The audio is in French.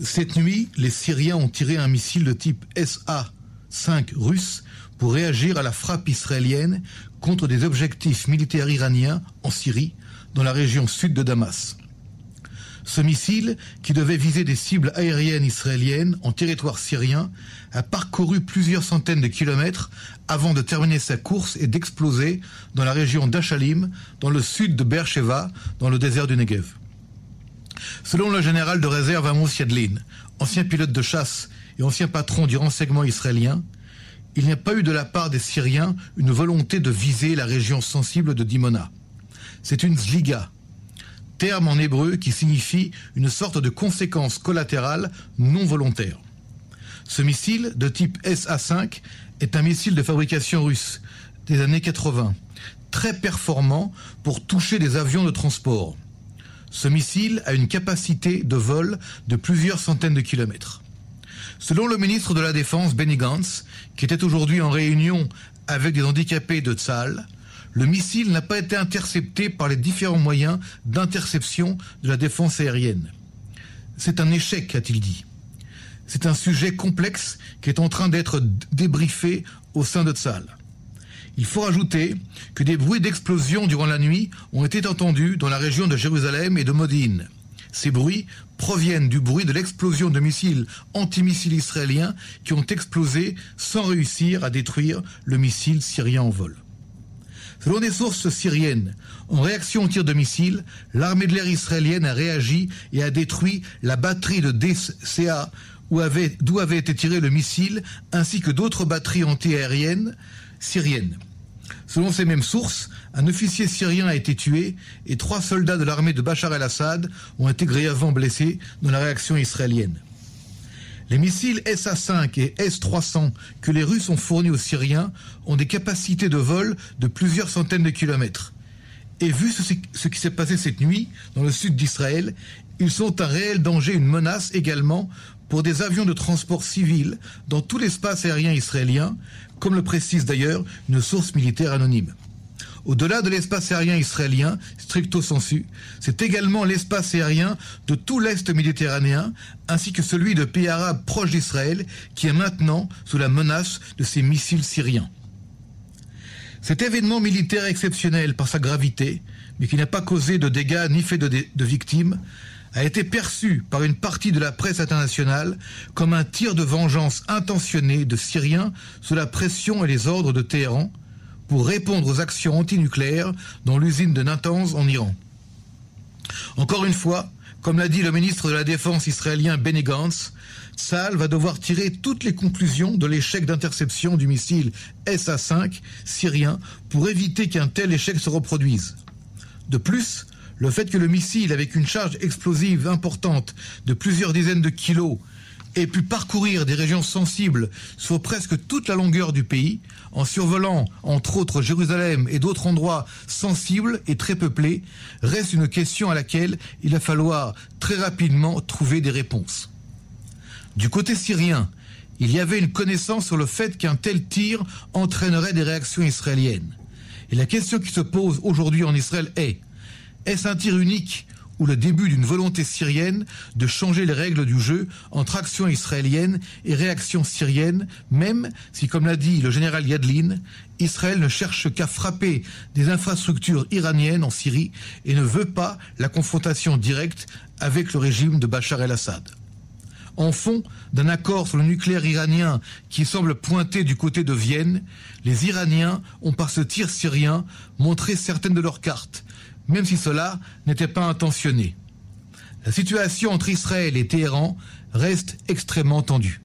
Cette nuit, les Syriens ont tiré un missile de type SA-5 russe pour réagir à la frappe israélienne contre des objectifs militaires iraniens en Syrie, dans la région sud de Damas. Ce missile, qui devait viser des cibles aériennes israéliennes en territoire syrien, a parcouru plusieurs centaines de kilomètres avant de terminer sa course et d'exploser dans la région d'Achalim, dans le sud de Beersheba, dans le désert du Negev. Selon le général de réserve Amos Yadlin, ancien pilote de chasse et ancien patron du renseignement israélien, il n'y a pas eu de la part des Syriens une volonté de viser la région sensible de Dimona. C'est une zliga, terme en hébreu qui signifie une sorte de conséquence collatérale non volontaire. Ce missile, de type SA-5, est un missile de fabrication russe des années 80, très performant pour toucher des avions de transport. Ce missile a une capacité de vol de plusieurs centaines de kilomètres. Selon le ministre de la Défense, Benny Gantz, qui était aujourd'hui en réunion avec des handicapés de Tzal, le missile n'a pas été intercepté par les différents moyens d'interception de la défense aérienne. C'est un échec, a-t-il dit. C'est un sujet complexe qui est en train d'être débriefé au sein de Tzal. Il faut rajouter que des bruits d'explosion durant la nuit ont été entendus dans la région de Jérusalem et de Modine. Ces bruits proviennent du bruit de l'explosion de missiles antimissiles israéliens qui ont explosé sans réussir à détruire le missile syrien en vol. Selon des sources syriennes, en réaction au tir de missiles, l'armée de l'air israélienne a réagi et a détruit la batterie de DCA d'où avait été tiré le missile, ainsi que d'autres batteries antiaériennes syriennes. Selon ces mêmes sources, un officier syrien a été tué et trois soldats de l'armée de Bachar el-Assad ont été grièvement blessés dans la réaction israélienne. Les missiles SA-5 et S-300 que les Russes ont fournis aux Syriens ont des capacités de vol de plusieurs centaines de kilomètres. Et vu ce, qui s'est passé cette nuit dans le sud d'Israël, ils sont un réel danger, une menace également pour des avions de transport civil dans tout l'espace aérien israélien, comme le précise d'ailleurs une source militaire anonyme. Au-delà de l'espace aérien israélien, stricto sensu, c'est également l'espace aérien de tout l'Est méditerranéen, ainsi que celui de pays arabes proches d'Israël, qui est maintenant sous la menace de ces missiles syriens. Cet événement militaire exceptionnel par sa gravité, mais qui n'a pas causé de dégâts ni fait de, victimes, a été perçu par une partie de la presse internationale comme un tir de vengeance intentionné de Syriens sous la pression et les ordres de Téhéran pour répondre aux actions antinucléaires dans l'usine de Natanz en Iran. Encore une fois, comme l'a dit le ministre de la Défense israélien Benny Gantz, Saal va devoir tirer toutes les conclusions de l'échec d'interception du missile SA-5 syrien pour éviter qu'un tel échec se reproduise. De plus, le fait que le missile, avec une charge explosive importante de plusieurs dizaines de kilos, ait pu parcourir des régions sensibles sur presque toute la longueur du pays, en survolant entre autres Jérusalem et d'autres endroits sensibles et très peuplés, reste une question à laquelle il va falloir très rapidement trouver des réponses. Du côté syrien, il y avait une connaissance sur le fait qu'un tel tir entraînerait des réactions israéliennes. Et la question qui se pose aujourd'hui en Israël est est-ce un tir unique ou le début d'une volonté syrienne de changer les règles du jeu entre action israélienne et réaction syrienne, même si, comme l'a dit le général Yadlin, Israël ne cherche qu'à frapper des infrastructures iraniennes en Syrie et ne veut pas la confrontation directe avec le régime de Bachar el-Assad. En fond d'un accord sur le nucléaire iranien qui semble pointer du côté de Vienne, les Iraniens ont par ce tir syrien montré certaines de leurs cartes, même si cela n'était pas intentionné. La situation entre Israël et Téhéran reste extrêmement tendue.